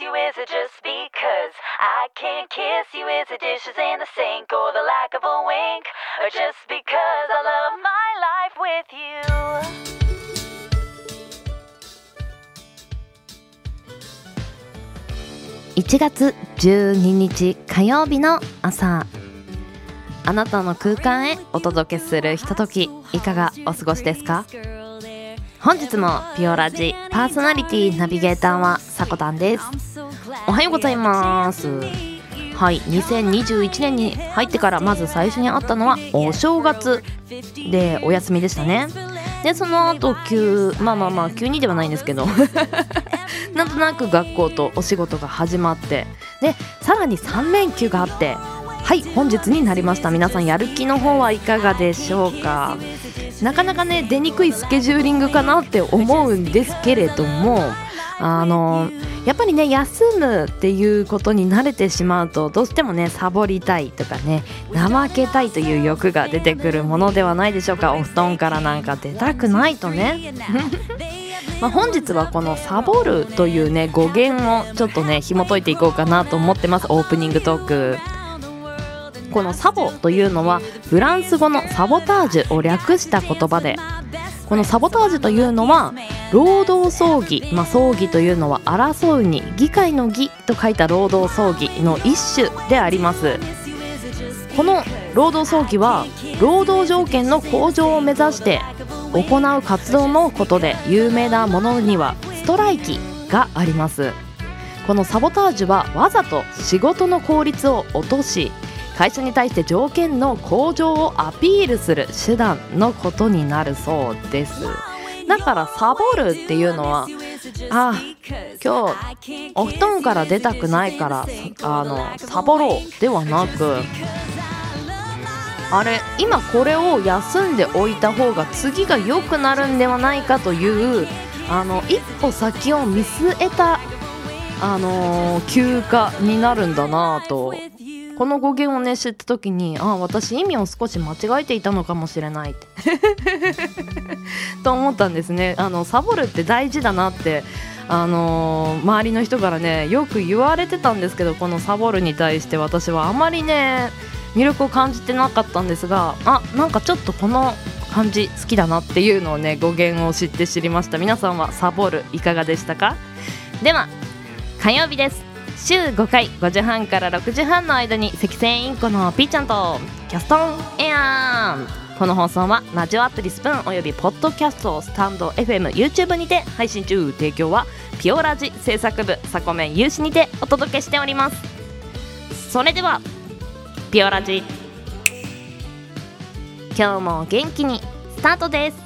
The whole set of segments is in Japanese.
you? Is it just because I can't kiss you? Is it dishes in the sink or the lack of a wink? Or just because I love my life with you? 1月12日火曜日の朝あなたの空間へお届けするひとときいかがお過ごしですか本日もピオラジパーソナリティナビゲーターはさこたんです。おはようございます。はい2021年に入ってからまず最初にあったのはお正月でお休みでしたね。でその後急まあまあまあ急にではないんですけど なんとなく学校とお仕事が始まってでさらに3連休があってはい本日になりました。皆さんやる気の方はいかがでしょうか？なかなかね出にくいスケジューリングかなって思うんですけれどもあのやっぱりね休むっていうことに慣れてしまうとどうしてもねサボりたいとかね怠けたいという欲が出てくるものではないでしょうか。お布団からなんか出たくないとね。まあ本日はこの「サボる」というね語源をちょっとね紐解いていこうかなと思ってます。オープニングトーク。このサボというのはフランス語のサボタージュを略した言葉でこのサボタージュというのは労働争議、まあ、争議というのは争うに議会の議と書いた労働争議の一種であります。この労働争議は労働条件の向上を目指して行う活動のことで有名なものにはストライキがあります。このサボタージュはわざと仕事の効率を落とし会社に対して条件の向上をアピールする手段のことになるそうです。だからサボるっていうのはあ今日お布団から出たくないからあのサボろうではなくあれ今これを休んでおいた方が次が良くなるんではないかというあの一歩先を見据えたあのー休暇になるんだなぁとこの語源をね知った時にあ私意味を少し間違えていたのかもしれないって。と思ったんですね。あのサボるって大事だなってあのー周りの人からねよく言われてたんですけどこのサボるに対して私はあまりね魅力を感じてなかったんですがあなんかちょっとこの感じ好きだなっていうのをね語源を知って知りました。皆さんはサボるいかがでしたか？では火曜日です。週5回5時半から6時半の間に赤線インコのピーちゃんとキャストンエアーこの放送はラジオアプリスプーンおよびポッドキャストスタンド FMYouTube にて配信中。提供はピオラジ制作部サコメン有志にてお届けしております。それではピオラジ。今日も元気にスタートです。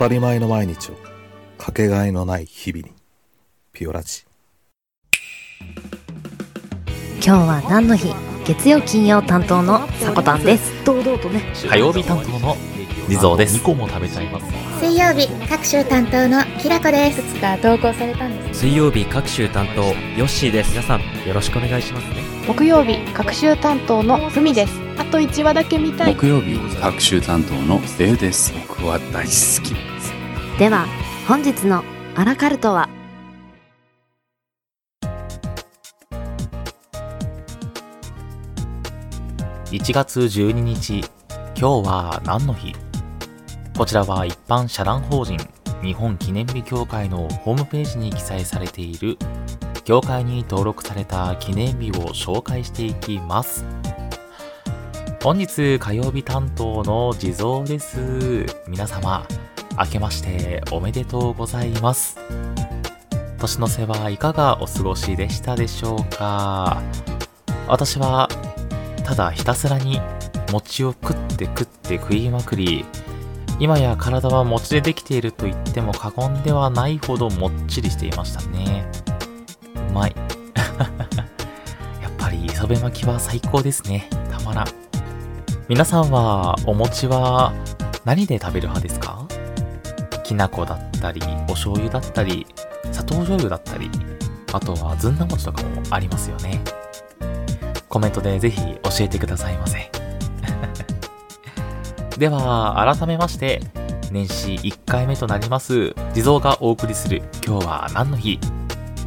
当たり前の毎日をかけがえのない日々にピオラジ。今日は何の日？月曜金曜担当のさこたんです。堂々とね。火曜日担当の地蔵です。2個も食べちゃいます。水曜日各週担当のきらこです。つか投稿されたんです。水曜日各週担当ヨッシーです。皆さんよろしくお願いしますね。木曜日各週担当のふみです。あと1話だけ見たい。木曜日各週担当のです僕は大好き。ですでは本日のアラカルトは？1月12日今日は何の日？こちらは一般社団法人日本記念日協会のホームページに記載されている協会に登録された記念日を紹介していきます本日火曜日担当の地蔵です。皆様明けましておめでとうございます。年の瀬はいかがお過ごしでしたでしょうか。私はただひたすらに餅を食って食って食いまくり今や体は餅でできていると言っても過言ではないほどもっちりしていましたね。うまい。やっぱり磯辺巻きは最高ですね。たまらん。皆さんはお餅は何で食べる派ですか？きな粉だったりお醤油だったり砂糖醤油だったりあとはずんだ餅とかもありますよね。コメントでぜひ教えてくださいませ。では改めまして年始1回目となります地蔵がお送りする今日は何の日？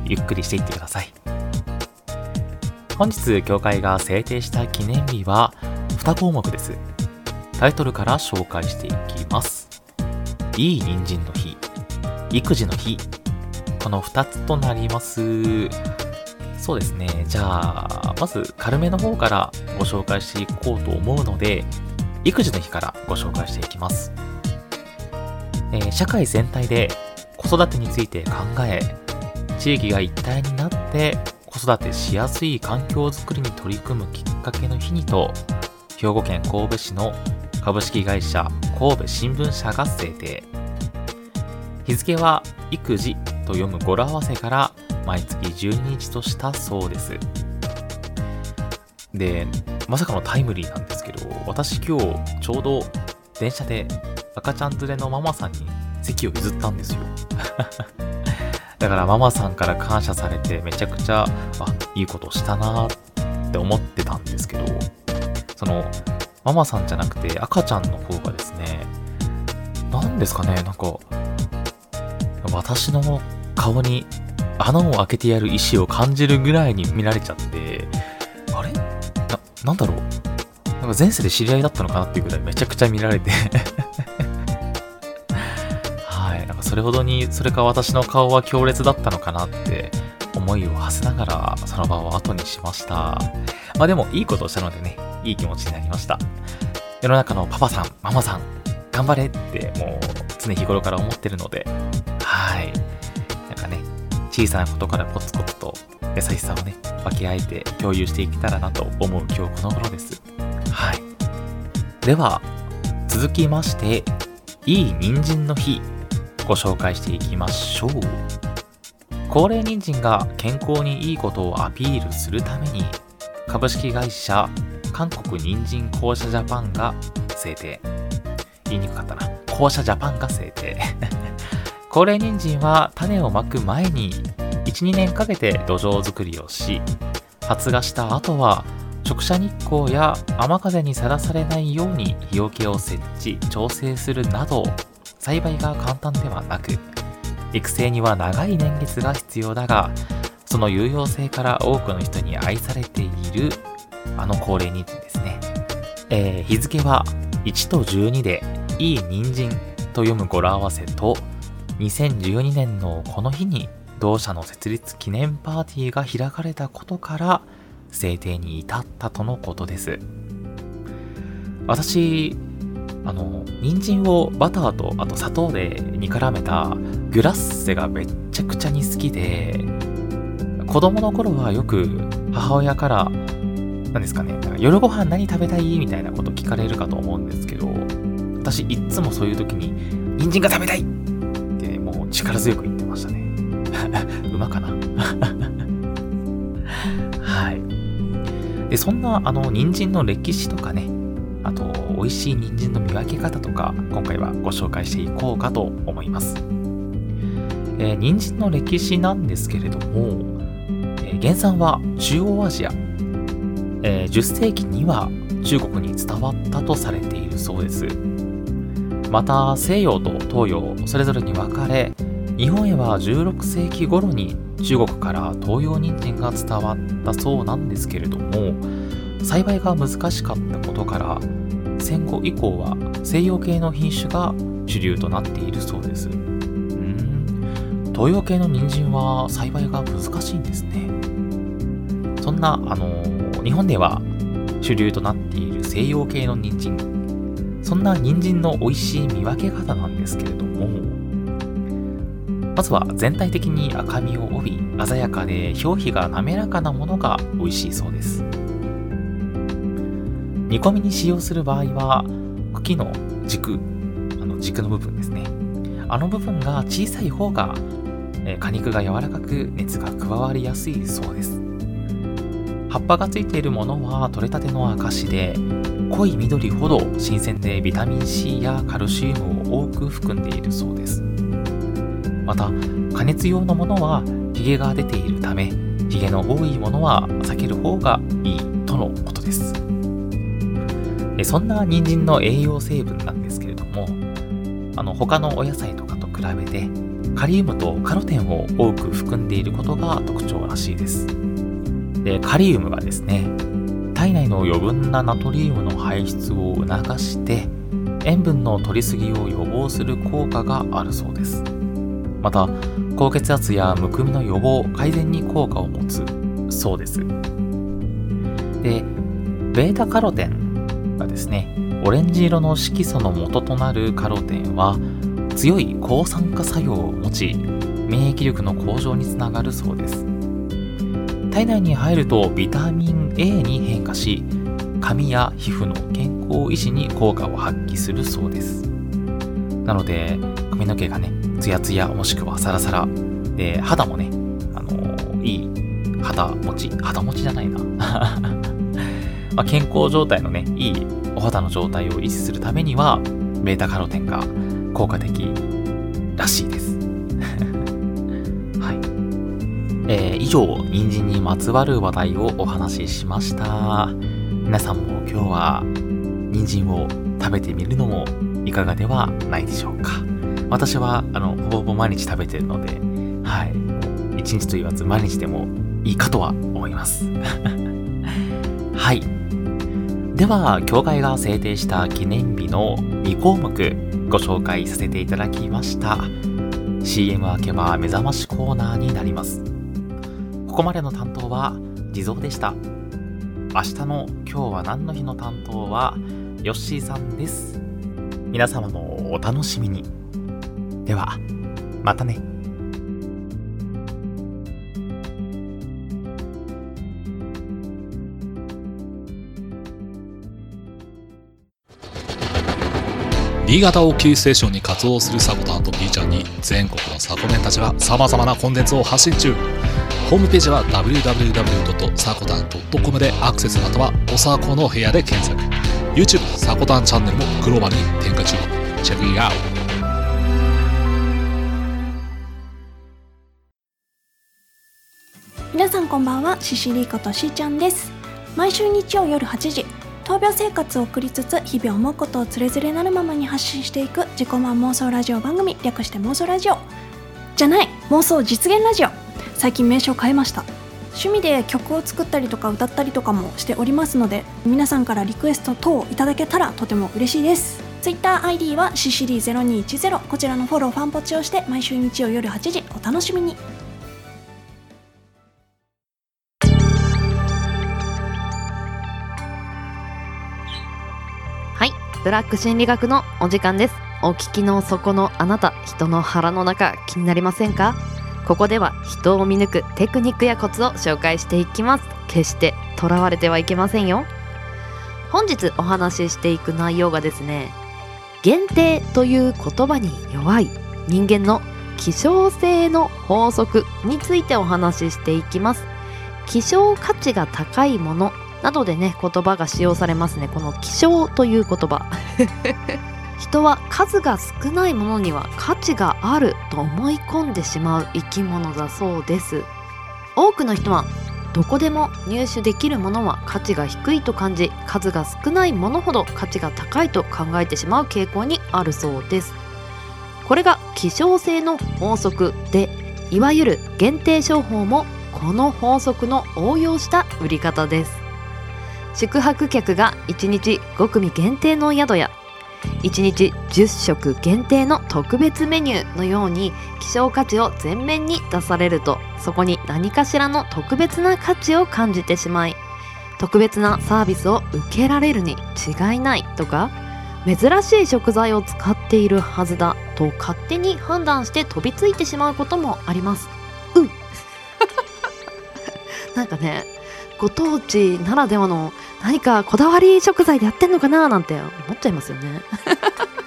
ゆっくりしていってください。本日教会が制定した記念日は2項目です。タイトルから紹介していきます。いい人参の日。育児の日。この2つとなります。そうですね。じゃあまず軽めの方からご紹介していこうと思うので育児の日からご紹介していきます、えー社会全体で子育てについて考え地域が一体になって子育てしやすい環境づくりに取り組むきっかけの日にと兵庫県神戸市の株式会社神戸新聞社が制定。日付は育児と読む語呂合わせから毎月12日としたそうです。でまさかのタイムリーなんですけど私今日ちょうど電車で赤ちゃん連れのママさんに席を譲ったんですよ。だからママさんから感謝されてめちゃくちゃあいいことしたなって思ってたんですけどそのママさんじゃなくて赤ちゃんの方がですね何ですかねなんか私の顔に穴を開けてやる意志を感じるぐらいに見られちゃってあれ？ななんだろう？なんか前世で知り合いだったのかなっていうぐらいめちゃくちゃ見られて。はいなんかそれほどにそれか私の顔は強烈だったのかなって思いを馳せながらその場を後にしました。まあでもいいことをしたのでねいい気持ちになりました。世の中のパパさんママさん頑張れってもう常日頃から思ってるのではい。なんかね小さなことからコツコツと優しさをね分け合えて共有していけたらなと思う今日この頃です。はい。では続きましていい人参の日ご紹介していきましょう。高齢人参が健康にいいことをアピールするために株式会社韓国人参公社ジャパンが制定。言いにくかったな。公社ジャパンが制定。高齢人参は種をまく前に12年かけて土壌作りをし発芽した後は直射日光や雨風にさらされないように日よけを設置調整するなど栽培が簡単ではなく育成には長い年月が必要だがその有用性から多くの人に愛されているあの高齢人参ですね、えー日付は1と12でいい人参と読む語呂合わせと2012年のこの日に同社の設立記念パーティーが開かれたことから制定に至ったとのことです。私あの人参をバターとあと砂糖で煮絡めたグラッセがめっちゃくちゃに好きで子供の頃はよく母親から何ですかね。夜ご飯何食べたい？みたいなこと聞かれるかと思うんですけど私いっつもそういう時に人参が食べたいってもう力強く言ってましたね。馬かな？はい。でそんなあの人参の歴史とかねあと美味しい人参の見分け方とか今回はご紹介していこうかと思います、えー人参の歴史なんですけれども、えー原産は中央アジア、えー10世紀には中国に伝わったとされているそうです。また西洋と東洋それぞれに分かれ日本へは16世紀頃に中国から東洋人参が伝わったそうなんですけれども栽培が難しかったことから戦後以降は西洋系の品種が主流となっているそうです。うん。東洋系の人参は栽培が難しいんですね。そんなあの日本では主流となっている西洋系の人参。そんな人参の美味しい見分け方なんですけれどもまずは全体的に赤みを帯び鮮やかで表皮が滑らかなものが美味しいそうです。煮込みに使用する場合は茎の軸あの軸の部分ですね。あの部分が小さい方が、果肉が柔らかく熱が加わりやすいそうです。葉っぱがついているものは取れたての証で濃い緑ほど新鮮でビタミン C やカルシウムを多く含んでいるそうです。また加熱用のものはヒゲが出ているためヒゲの多いものは避ける方がいいとのことです。そんな人参の栄養成分なんですけれどもあの他のお野菜とかと比べてカリウムとカロテンを多く含んでいることが特徴らしいです。でカリウムがですね体内の余分なナトリウムの排出を促して塩分の摂りすぎを予防する効果があるそうです。また高血圧やむくみの予防改善に効果を持つそうです。でベータカロテンがですねオレンジ色の色素の元となるカロテンは強い抗酸化作用を持ち免疫力の向上につながるそうです。体内に入るとビタミン A に変化し髪や皮膚の健康維持に効果を発揮するそうです。なので髪の毛がねツヤツヤもしくはサラサラで肌もねあのいい肌持ち肌持ちじゃないな。ま健康状態のねいいお肌の状態を維持するためにはベータカロテンが効果的上、人参にまつわる話題をお話ししました。皆さんも今日は人参を食べてみるのもいかがではないでしょうか。私は、あの、ほぼほぼ毎日食べてるので、はい。一日と言わず毎日でもいいかとは思います。はい。では、協会が制定した記念日の2項目ご紹介させていただきました。CM 明けは目覚ましコーナーになります。ここまでの担当は地蔵でした。明日の今日は何の日の担当はヨッシーさんです。皆様もお楽しみに。では、またね。新潟をキーステーションに活動するサコタンと B ちゃんに全国のサコメンたちが様々なコンテンツを発信中。ホームページは www.sakotan.com でアクセスまたはおさこの部屋で検索。YouTube サコタンチャンネルもグローバルに展開中。チェックイアウト皆さんこんばんは。シシリーことしーちゃんです。毎週日曜夜8時闘病生活を送りつつ日々思うことをつれづれなるままに発信していく自己満妄想ラジオ番組略して妄想ラジオ。じゃない妄想実現ラジオ。最近名称変えました。趣味で曲を作ったりとか歌ったりとかもしておりますので皆さんからリクエスト等いただけたらとても嬉しいです。TwitterID はシシリー0210こちらのフォローファンポチをして毎週日曜夜8時お楽しみに。ブラック心理学のお時間です。お聞きの底のあなた、人の腹の中気になりませんか？ここでは人を見抜くテクニックやコツを紹介していきます。決して囚われてはいけませんよ。本日お話ししていく内容がですね、限定という言葉に弱い人間の希少性の法則についてお話ししていきます。希少価値が高いものなどでね言葉が使用されますね。この希少という言葉。人は数が少ないものには価値があると思い込んでしまう生き物だそうです。多くの人はどこでも入手できるものは価値が低いと感じ数が少ないものほど価値が高いと考えてしまう傾向にあるそうです。これが希少性の法則でいわゆる限定商法もこの法則の応用した売り方です宿泊客が1日5組限定の宿や1日10食限定の特別メニューのように希少価値を前面に出されるとそこに何かしらの特別な価値を感じてしまい特別なサービスを受けられるに違いないとか珍しい食材を使っているはずだと勝手に判断して飛びついてしまうこともあります。う なんかねご当地ならではの何かこだわり食材でやってんのかななんて思っちゃいますよね。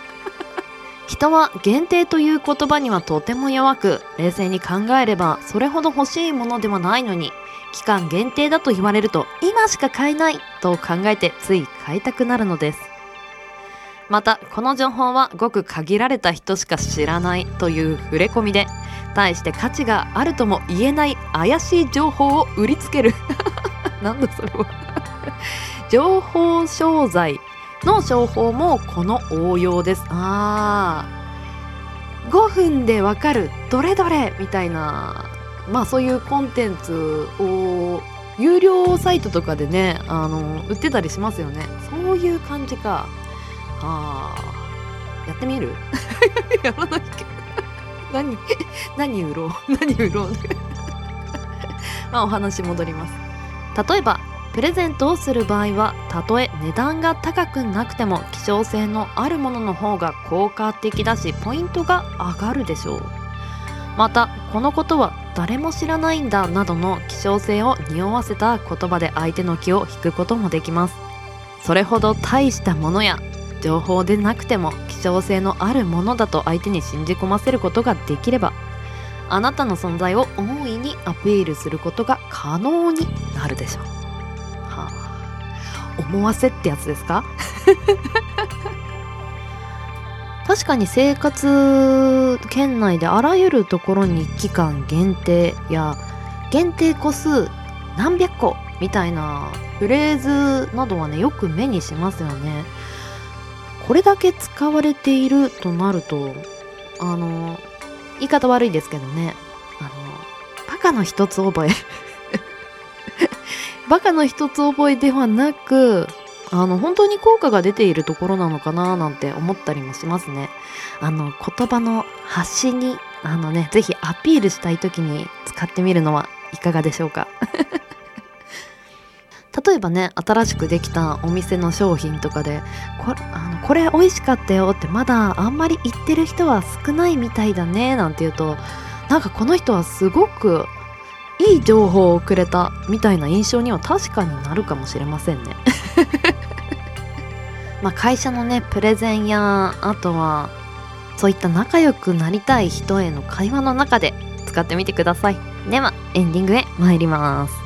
人は限定という言葉にはとても弱く冷静に考えればそれほど欲しいものではないのに期間限定だと言われると今しか買えないと考えてつい買いたくなるのです。またこの情報はごく限られた人しか知らないという触れ込みで対して価値があるとも言えない怪しい情報を売りつける。なんだそれは。情報商材の商法もこの応用です。あー。5分でわかるどれどれみたいなまあそういうコンテンツを有料サイトとかでねあの売ってたりしますよね。そういう感じか。あー。やってみる？やらないけど。何？何売ろう？何売ろう？まあお話戻ります。例えばプレゼントをする場合はたとえ値段が高くなくても希少性のあるものの方が効果的だしポイントが上がるでしょう。またこのことは誰も知らないんだなどの希少性を匂わせた言葉で相手の気を引くこともできます。それほど大したものや情報でなくても希少性のあるものだと相手に信じ込ませることができればあなたの存在を大いにアピールすることが可能になるでしょう。思わせってやつですか？確かに生活圏内であらゆるところに期間限定や限定個数何百個みたいなフレーズなどはねよく目にしますよね。これだけ使われているとなるとあの言い方悪いですけどね。あのバカの一つ覚えバカの一つ覚えではなくあの本当に効果が出ているところなのかななんて思ったりもしますね。あの言葉の発信にあのねぜひアピールしたい時に使ってみるのはいかがでしょうか。例えばね新しくできたお店の商品とかでこれあのこれ美味しかったよってまだあんまり言ってる人は少ないみたいだねなんて言うとなんかこの人はすごくいい情報をくれたみたいな印象には確かになるかもしれませんね。まあ会社のねプレゼンやあとはそういった仲良くなりたい人への会話の中で使ってみてください。ではエンディングへ参ります。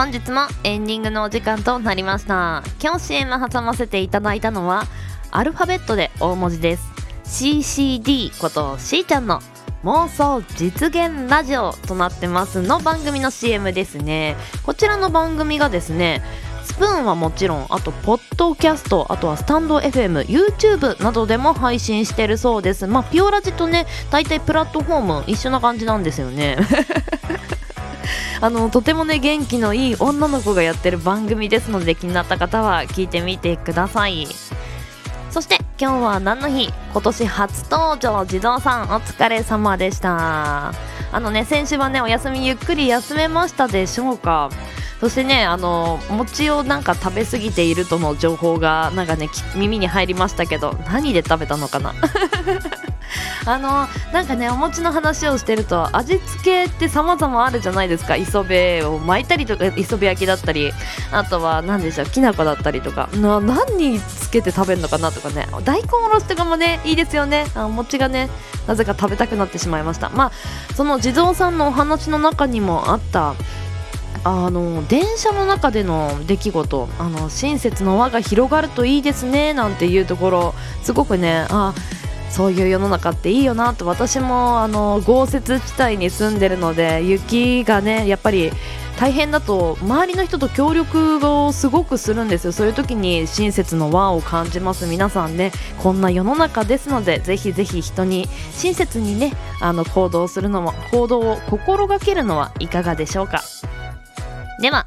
本日もエンディングのお時間となりました。今日 CM 挟ませていただいたのはアルファベットで大文字です。CCD ことしーちゃんの妄想実現ラジオとなってますの番組の CM ですね。こちらの番組がですねスプーンはもちろんあとポッドキャストあとはスタンド FM、YouTube などでも配信してるそうです。まあピオラジとね大体プラットフォーム一緒な感じなんですよね。あのとてもね元気のいい女の子がやってる番組ですので気になった方は聞いてみてください。そして今日は何の日？今年初登場地蔵さん。お疲れ様でした。あのね先週はねお休みゆっくり休めましたでしょうか。そしてねあの餅をなんか食べ過ぎているとの情報がなんかね耳に入りましたけど何で食べたのかな？あのなんかねお餅の話をしてると味付けって様々あるじゃないですか。磯辺を巻いたりとか磯辺焼きだったり。あとは何でしょうきな粉だったりとか。な何につけて食べるのかなとかね。大根おろしとかもねいいですよね。あお餅がねなぜか食べたくなってしまいました。まあその地蔵さんのお話の中にもあったあの電車の中での出来事。あの親切の輪が広がるといいですねなんていうところ。すごくねあそういう世の中っていいよなと私もあの豪雪地帯に住んでるので雪がねやっぱり大変だと周りの人と協力をすごくするんですよ。そういう時に親切の輪を感じます。皆さんねこんな世の中ですのでぜひぜひ人に親切にねあの行動するのも行動を心がけるのはいかがでしょうか。では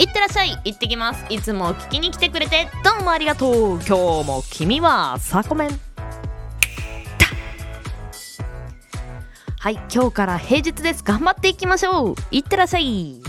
いってらっしゃい。行ってきます。いつも聞きに来てくれて。どうもありがとう。今日も君はサコメン。はい今日から平日です。頑張っていきましょう。いってらっしゃい。